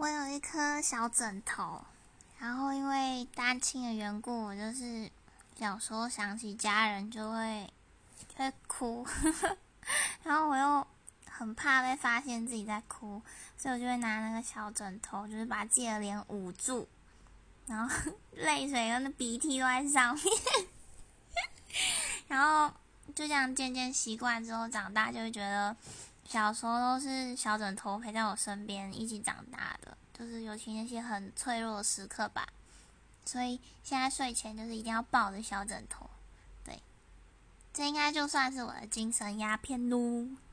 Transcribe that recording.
我有一颗小枕头，然后因为单亲的缘故，我就是有时候想起家人就会会哭，然后我又很怕被发现自己在哭，所以我就会拿那个小枕头，就是把自己的脸捂住，然后 泪水跟那鼻涕都在上面，然后就这样渐渐习惯之后，长大就会觉得。小时候都是小枕头陪在我身边一起长大的，就是尤其那些很脆弱的时刻吧。所以现在睡前就是一定要抱着小枕头，对，这应该就算是我的精神鸦片喽。